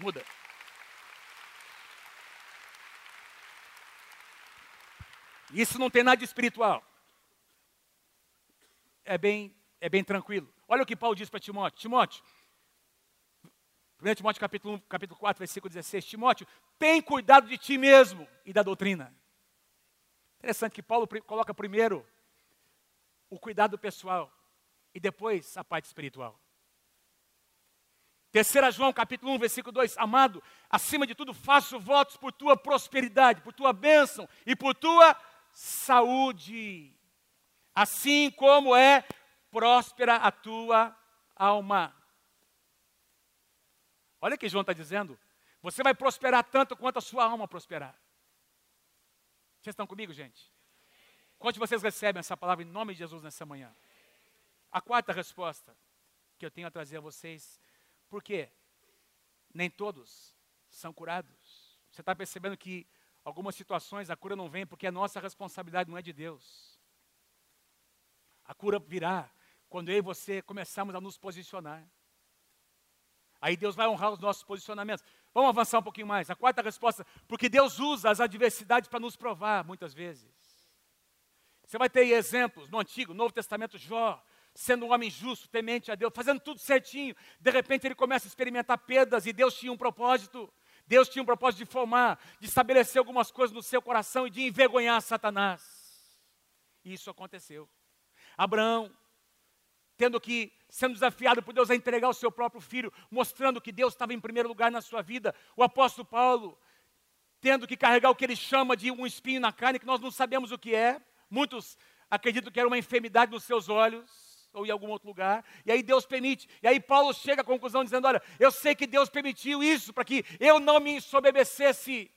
Muda. Isso não tem nada de espiritual. É bem, é bem tranquilo. Olha o que Paulo diz para Timóteo. Timóteo, 1 Timóteo capítulo, 1, capítulo 4, versículo 16. Timóteo, tem cuidado de ti mesmo e da doutrina. Interessante que Paulo coloca primeiro o cuidado pessoal e depois a parte espiritual. Terceira João, capítulo 1, versículo 2. Amado, acima de tudo faço votos por tua prosperidade, por tua bênção e por tua saúde. Assim como é próspera a tua alma. Olha o que João está dizendo. Você vai prosperar tanto quanto a sua alma prosperar. Vocês estão comigo, gente? Quantos de vocês recebem essa palavra em nome de Jesus nessa manhã? A quarta resposta que eu tenho a trazer a vocês, por quê? Nem todos são curados. Você está percebendo que algumas situações a cura não vem porque a nossa responsabilidade não é de Deus. A cura virá quando eu e você começarmos a nos posicionar. Aí Deus vai honrar os nossos posicionamentos. Vamos avançar um pouquinho mais. A quarta resposta, porque Deus usa as adversidades para nos provar, muitas vezes. Você vai ter exemplos no Antigo, Novo Testamento, Jó, sendo um homem justo, temente a Deus, fazendo tudo certinho. De repente ele começa a experimentar perdas e Deus tinha um propósito. Deus tinha um propósito de formar, de estabelecer algumas coisas no seu coração e de envergonhar Satanás. E isso aconteceu. Abraão, tendo que sendo desafiado por Deus a entregar o seu próprio filho, mostrando que Deus estava em primeiro lugar na sua vida. O apóstolo Paulo, tendo que carregar o que ele chama de um espinho na carne, que nós não sabemos o que é. Muitos acreditam que era uma enfermidade nos seus olhos, ou em algum outro lugar, e aí Deus permite. E aí Paulo chega à conclusão dizendo: Olha, eu sei que Deus permitiu isso para que eu não me ensoberbecesse.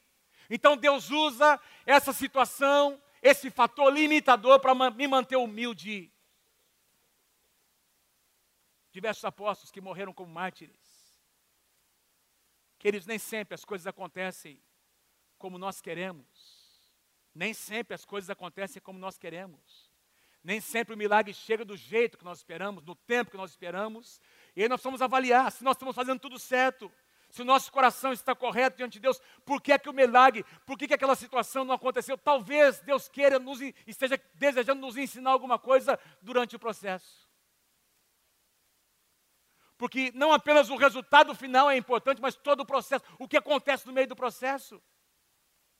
Então Deus usa essa situação, esse fator limitador para me manter humilde diversos apóstolos que morreram como mártires. Queridos, nem sempre as coisas acontecem como nós queremos. Nem sempre as coisas acontecem como nós queremos. Nem sempre o milagre chega do jeito que nós esperamos, no tempo que nós esperamos. E aí nós vamos avaliar se nós estamos fazendo tudo certo, se o nosso coração está correto diante de Deus, por que é que o milagre, por que, que aquela situação não aconteceu? Talvez Deus queira nos esteja desejando nos ensinar alguma coisa durante o processo. Porque não apenas o resultado final é importante, mas todo o processo, o que acontece no meio do processo,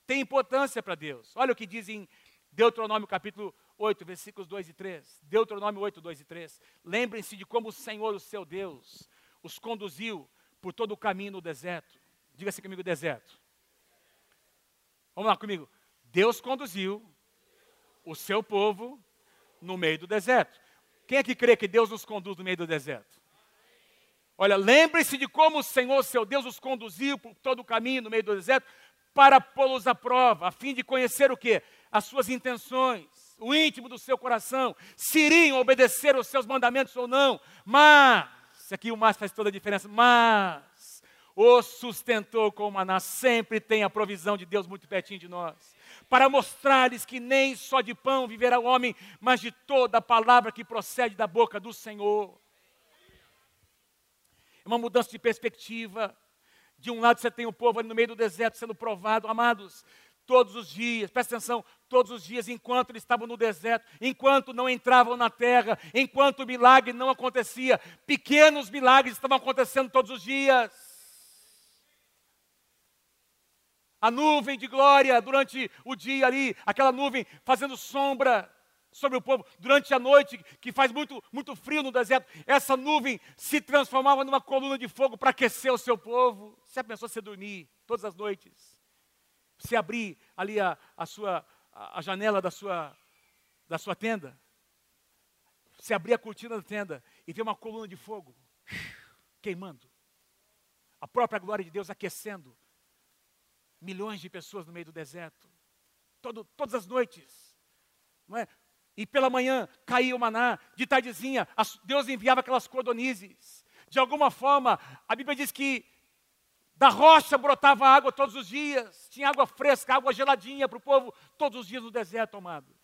tem importância para Deus. Olha o que diz em Deuteronômio capítulo 8, versículos 2 e 3. Deuteronômio 8, 2 e 3. Lembrem-se de como o Senhor, o seu Deus, os conduziu por todo o caminho no deserto. Diga-se comigo, deserto. Vamos lá comigo. Deus conduziu o seu povo no meio do deserto. Quem é que crê que Deus nos conduz no meio do deserto? Olha, lembre-se de como o Senhor, seu Deus, os conduziu por todo o caminho no meio do deserto para pô-los à prova, a fim de conhecer o que? As suas intenções o íntimo do seu coração, se iriam obedecer os seus mandamentos ou não, mas, aqui o mas faz toda a diferença, mas o sustentou com o maná, sempre tem a provisão de Deus muito pertinho de nós, para mostrar-lhes que nem só de pão viverá o homem, mas de toda a palavra que procede da boca do Senhor. É uma mudança de perspectiva. De um lado você tem o povo ali no meio do deserto sendo provado, amados, todos os dias, presta atenção, todos os dias, enquanto eles estavam no deserto, enquanto não entravam na terra, enquanto o milagre não acontecia, pequenos milagres estavam acontecendo todos os dias. A nuvem de glória durante o dia ali, aquela nuvem fazendo sombra sobre o povo durante a noite, que faz muito, muito frio no deserto. Essa nuvem se transformava numa coluna de fogo para aquecer o seu povo. Você pensou você dormir todas as noites? Você abrir ali a, a sua a, janela da sua da sua tenda, você abrir a cortina da tenda e ver uma coluna de fogo queimando. A própria glória de Deus aquecendo milhões de pessoas no meio do deserto. Todo, todas as noites. Não é? E pela manhã caía o maná, de tardezinha, Deus enviava aquelas cordonizes. De alguma forma, a Bíblia diz que da rocha brotava água todos os dias, tinha água fresca, água geladinha para o povo todos os dias no deserto, amados.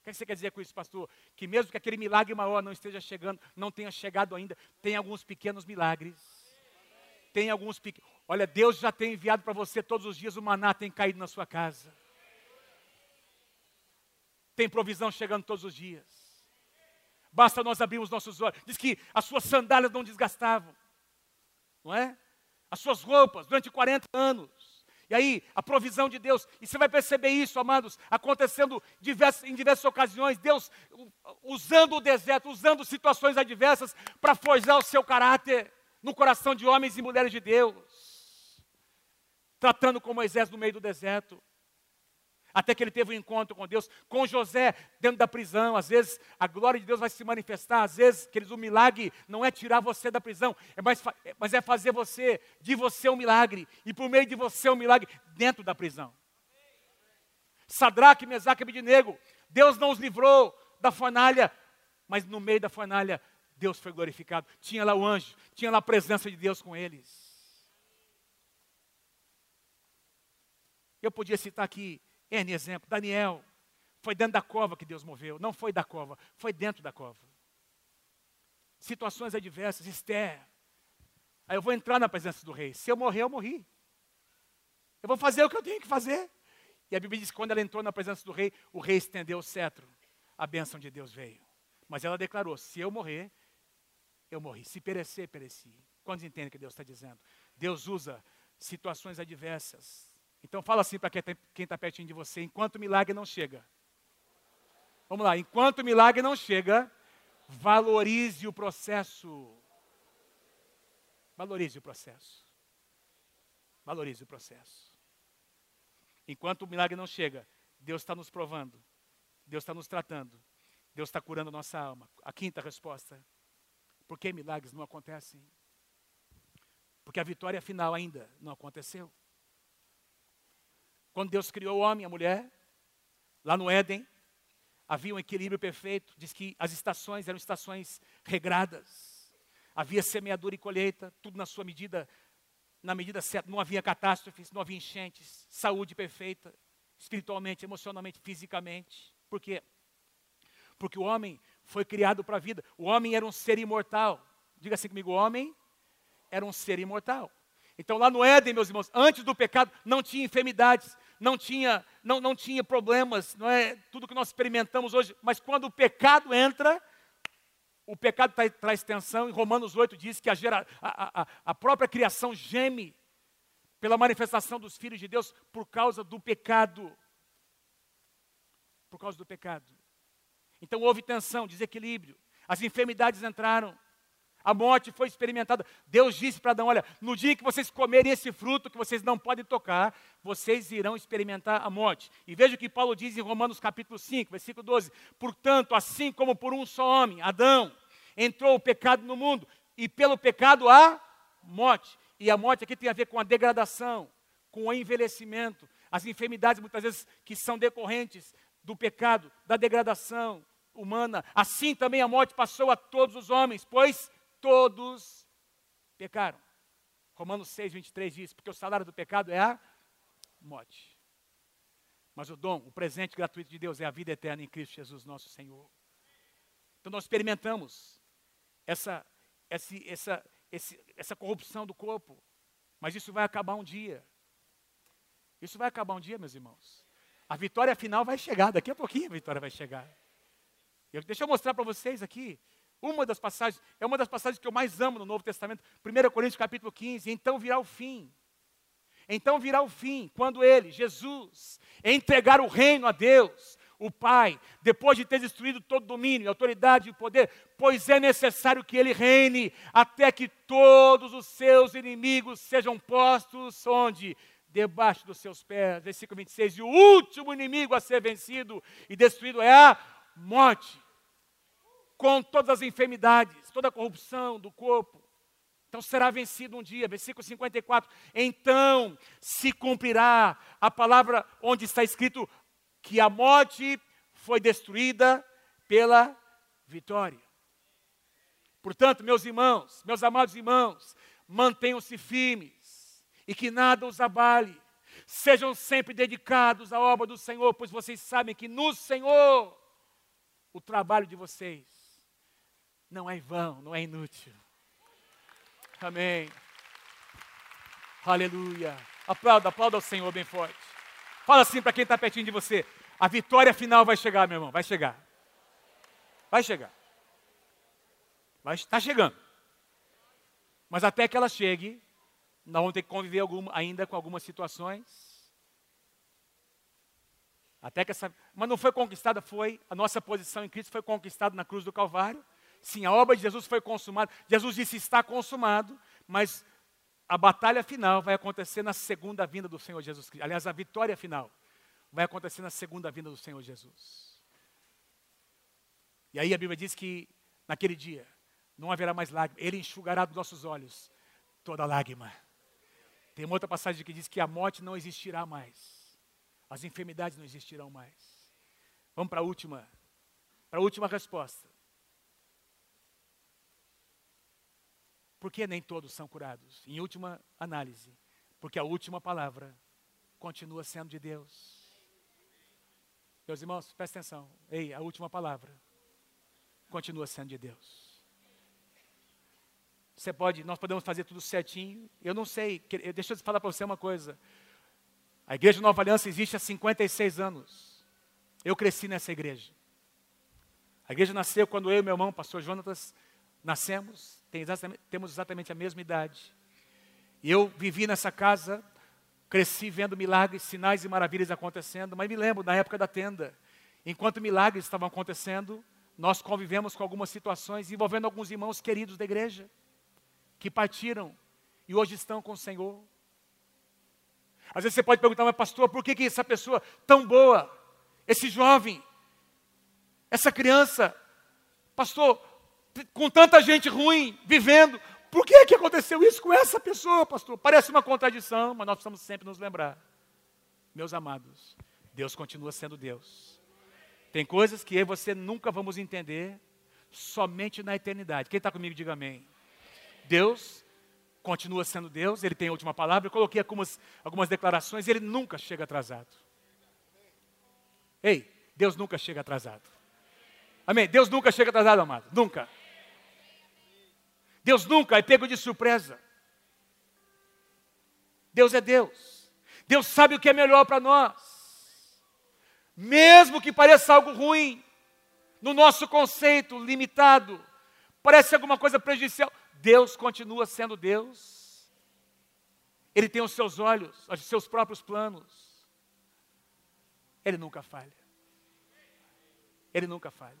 O que você quer dizer com isso, pastor? Que mesmo que aquele milagre maior não esteja chegando, não tenha chegado ainda, tem alguns pequenos milagres. Tem alguns pequenos. Olha, Deus já tem enviado para você todos os dias, o maná tem caído na sua casa. Tem provisão chegando todos os dias. Basta nós abrirmos nossos olhos. Diz que as suas sandálias não desgastavam. Não é? as suas roupas durante 40 anos. E aí, a provisão de Deus, e você vai perceber isso, amados, acontecendo em diversas ocasiões, Deus usando o deserto, usando situações adversas para forjar o seu caráter no coração de homens e mulheres de Deus, tratando com Moisés no meio do deserto até que ele teve um encontro com Deus, com José dentro da prisão. Às vezes a glória de Deus vai se manifestar, às vezes, queridos, o milagre não é tirar você da prisão, é mais, mas é fazer você, de você um milagre, e por meio de você um milagre dentro da prisão. Sadraque, Mesaque e Abednego, Deus não os livrou da fornalha, mas no meio da fornalha Deus foi glorificado. Tinha lá o anjo, tinha lá a presença de Deus com eles. Eu podia citar aqui N exemplo, Daniel, foi dentro da cova que Deus moveu, não foi da cova, foi dentro da cova. Situações adversas, Esther. Aí eu vou entrar na presença do rei. Se eu morrer, eu morri. Eu vou fazer o que eu tenho que fazer. E a Bíblia diz que quando ela entrou na presença do rei, o rei estendeu o cetro. A bênção de Deus veio. Mas ela declarou: se eu morrer, eu morri. Se perecer, pereci. Quantos entendem o que Deus está dizendo? Deus usa situações adversas então fala assim para quem está pertinho de você, enquanto o milagre não chega. Vamos lá, enquanto o milagre não chega, valorize o processo. Valorize o processo. Valorize o processo. Enquanto o milagre não chega, Deus está nos provando. Deus está nos tratando. Deus está curando a nossa alma. A quinta resposta. Por que milagres não acontecem? Porque a vitória final ainda não aconteceu. Quando Deus criou o homem e a mulher, lá no Éden, havia um equilíbrio perfeito. Diz que as estações eram estações regradas. Havia semeadura e colheita, tudo na sua medida, na medida certa. Não havia catástrofes, não havia enchentes, saúde perfeita, espiritualmente, emocionalmente, fisicamente. Por quê? porque o homem foi criado para a vida. O homem era um ser imortal. Diga assim comigo: o homem era um ser imortal. Então, lá no Éden, meus irmãos, antes do pecado, não tinha enfermidades, não tinha, não, não tinha problemas, não é tudo que nós experimentamos hoje. Mas quando o pecado entra, o pecado tra traz tensão. Em Romanos 8 diz que a, gera, a, a, a própria criação geme pela manifestação dos filhos de Deus por causa do pecado. Por causa do pecado. Então houve tensão, desequilíbrio. As enfermidades entraram. A morte foi experimentada. Deus disse para Adão: Olha, no dia que vocês comerem esse fruto que vocês não podem tocar, vocês irão experimentar a morte. E veja o que Paulo diz em Romanos capítulo 5, versículo 12: Portanto, assim como por um só homem, Adão, entrou o pecado no mundo, e pelo pecado a morte. E a morte aqui tem a ver com a degradação, com o envelhecimento, as enfermidades muitas vezes que são decorrentes do pecado, da degradação humana. Assim também a morte passou a todos os homens, pois todos pecaram. Romanos 6, 23 diz: Porque o salário do pecado é a morte. Mas o dom, o presente gratuito de Deus é a vida eterna em Cristo Jesus, nosso Senhor. Então nós experimentamos essa, essa, essa, essa corrupção do corpo, mas isso vai acabar um dia. Isso vai acabar um dia, meus irmãos. A vitória final vai chegar, daqui a pouquinho a vitória vai chegar. Eu, deixa eu mostrar para vocês aqui uma das passagens, é uma das passagens que eu mais amo no Novo Testamento, 1 Coríntios capítulo 15, então virá o fim. Então virá o fim, quando ele, Jesus, entregar o reino a Deus, o Pai, depois de ter destruído todo domínio, autoridade e poder, pois é necessário que ele reine até que todos os seus inimigos sejam postos onde? Debaixo dos seus pés. Versículo 26. E o último inimigo a ser vencido e destruído é a morte com todas as enfermidades, toda a corrupção do corpo. Então será vencido um dia, versículo 54. Então se cumprirá a palavra onde está escrito que a morte foi destruída pela vitória. Portanto, meus irmãos, meus amados irmãos, mantenham-se firmes e que nada os abale. Sejam sempre dedicados à obra do Senhor, pois vocês sabem que no Senhor o trabalho de vocês não é vão, não é inútil. Amém. Aleluia. Aplauda, aplauda ao Senhor bem forte. Fala assim para quem está pertinho de você. A vitória final vai chegar, meu irmão. Vai chegar. Vai chegar. Vai estar chegando. Mas até que ela chegue, nós vamos ter que conviver alguma, ainda com algumas situações. Até que essa. Mas não foi conquistada, foi. A nossa posição em Cristo foi conquistada na cruz do Calvário. Sim, a obra de Jesus foi consumada. Jesus disse: está consumado, mas a batalha final vai acontecer na segunda vinda do Senhor Jesus Cristo. Aliás, a vitória final vai acontecer na segunda vinda do Senhor Jesus. E aí a Bíblia diz que naquele dia não haverá mais lágrima, Ele enxugará dos nossos olhos toda lágrima. Tem uma outra passagem que diz que a morte não existirá mais, as enfermidades não existirão mais. Vamos para a última, para a última resposta. Por que nem todos são curados? Em última análise, porque a última palavra continua sendo de Deus. Meus irmãos, presta atenção. Ei, a última palavra continua sendo de Deus. Você pode, nós podemos fazer tudo certinho. Eu não sei, deixa eu falar para você uma coisa. A igreja Nova Aliança existe há 56 anos. Eu cresci nessa igreja. A igreja nasceu quando eu e meu irmão, pastor Jonatas, nascemos tem exatamente, temos exatamente a mesma idade. E eu vivi nessa casa, cresci vendo milagres, sinais e maravilhas acontecendo, mas me lembro na época da tenda, enquanto milagres estavam acontecendo, nós convivemos com algumas situações envolvendo alguns irmãos queridos da igreja, que partiram e hoje estão com o Senhor. Às vezes você pode perguntar, mas pastor, por que, que essa pessoa tão boa, esse jovem, essa criança, pastor, com tanta gente ruim vivendo, por que, que aconteceu isso com essa pessoa, pastor? Parece uma contradição, mas nós precisamos sempre nos lembrar. Meus amados, Deus continua sendo Deus. Tem coisas que eu e você nunca vamos entender, somente na eternidade. Quem está comigo, diga amém. Deus continua sendo Deus, Ele tem a última palavra. Eu coloquei algumas, algumas declarações, Ele nunca chega atrasado. Ei, Deus nunca chega atrasado. Amém? Deus nunca chega atrasado, amado. Nunca. Deus nunca é pego de surpresa. Deus é Deus. Deus sabe o que é melhor para nós. Mesmo que pareça algo ruim, no nosso conceito limitado, parece alguma coisa prejudicial, Deus continua sendo Deus. Ele tem os seus olhos, os seus próprios planos. Ele nunca falha. Ele nunca falha.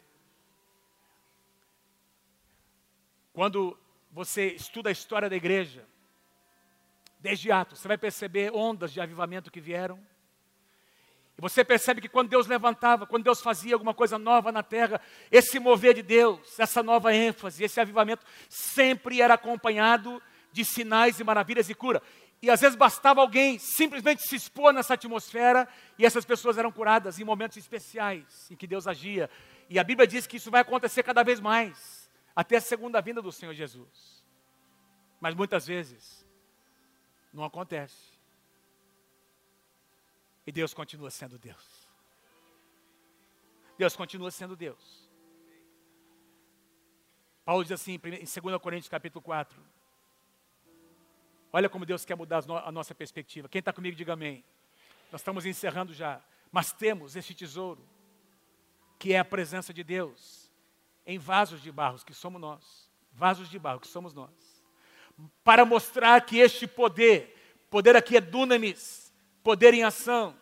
Quando você estuda a história da igreja, desde Atos, você vai perceber ondas de avivamento que vieram. E você percebe que quando Deus levantava, quando Deus fazia alguma coisa nova na terra, esse mover de Deus, essa nova ênfase, esse avivamento, sempre era acompanhado de sinais e maravilhas e cura. E às vezes bastava alguém simplesmente se expor nessa atmosfera e essas pessoas eram curadas em momentos especiais em que Deus agia. E a Bíblia diz que isso vai acontecer cada vez mais até a segunda vinda do Senhor Jesus. Mas muitas vezes não acontece. E Deus continua sendo Deus. Deus continua sendo Deus. Paulo diz assim em 2 Coríntios capítulo 4. Olha como Deus quer mudar a nossa perspectiva. Quem está comigo, diga amém. Nós estamos encerrando já. Mas temos este tesouro, que é a presença de Deus em vasos de barro, que somos nós. Vasos de barro, que somos nós. Para mostrar que este poder, poder aqui é dunamis, poder em ação,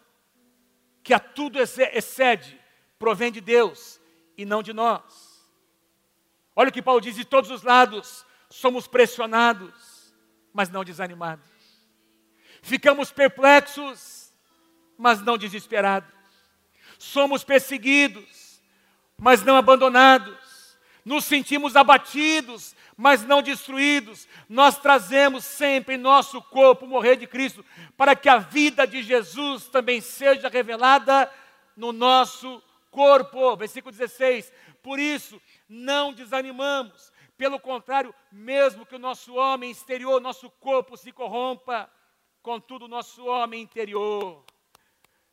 que a tudo excede, provém de Deus e não de nós. Olha o que Paulo diz: de todos os lados somos pressionados, mas não desanimados. Ficamos perplexos, mas não desesperados. Somos perseguidos, mas não abandonados nos sentimos abatidos, mas não destruídos. Nós trazemos sempre em nosso corpo morrer de Cristo, para que a vida de Jesus também seja revelada no nosso corpo. Versículo 16. Por isso, não desanimamos. Pelo contrário, mesmo que o nosso homem exterior, nosso corpo se corrompa, contudo, o nosso homem interior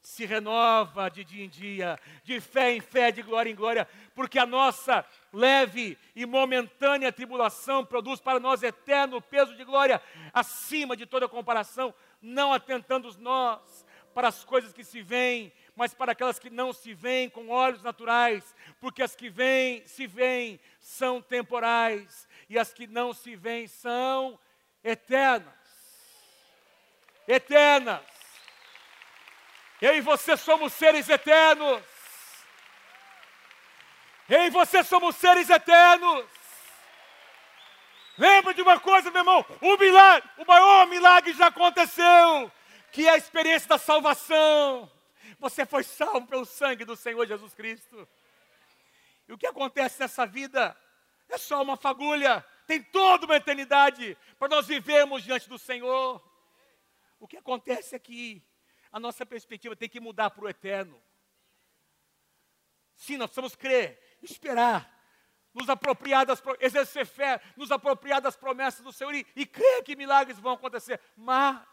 se renova de dia em dia, de fé em fé, de glória em glória, porque a nossa leve e momentânea tribulação produz para nós eterno peso de glória, acima de toda comparação, não atentando nós para as coisas que se veem, mas para aquelas que não se veem com olhos naturais, porque as que vêm, se veem, são temporais, e as que não se veem são eternas. Eternas. Eu e você somos seres eternos. Eu e você somos seres eternos. Lembra de uma coisa, meu irmão? O milagre, o maior milagre já aconteceu, que é a experiência da salvação. Você foi salvo pelo sangue do Senhor Jesus Cristo. E o que acontece nessa vida é só uma fagulha. Tem toda uma eternidade para nós vivermos diante do Senhor. O que acontece aqui a nossa perspectiva tem que mudar para o eterno. Sim, nós precisamos crer, esperar, nos apropriar das, exercer fé, nos apropriar das promessas do Senhor e, e crer que milagres vão acontecer. Mas,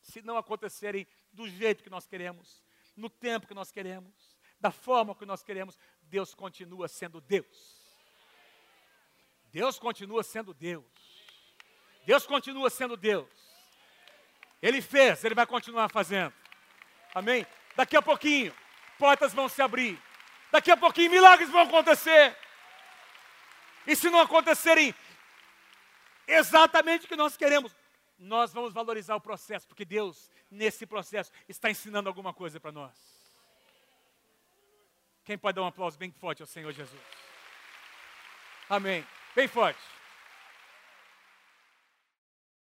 se não acontecerem do jeito que nós queremos, no tempo que nós queremos, da forma que nós queremos, Deus continua sendo Deus. Deus continua sendo Deus. Deus continua sendo Deus. Ele fez, ele vai continuar fazendo. Amém? Daqui a pouquinho, portas vão se abrir. Daqui a pouquinho, milagres vão acontecer. E se não acontecerem exatamente o que nós queremos, nós vamos valorizar o processo, porque Deus, nesse processo, está ensinando alguma coisa para nós. Quem pode dar um aplauso bem forte ao Senhor Jesus? Amém. Bem forte.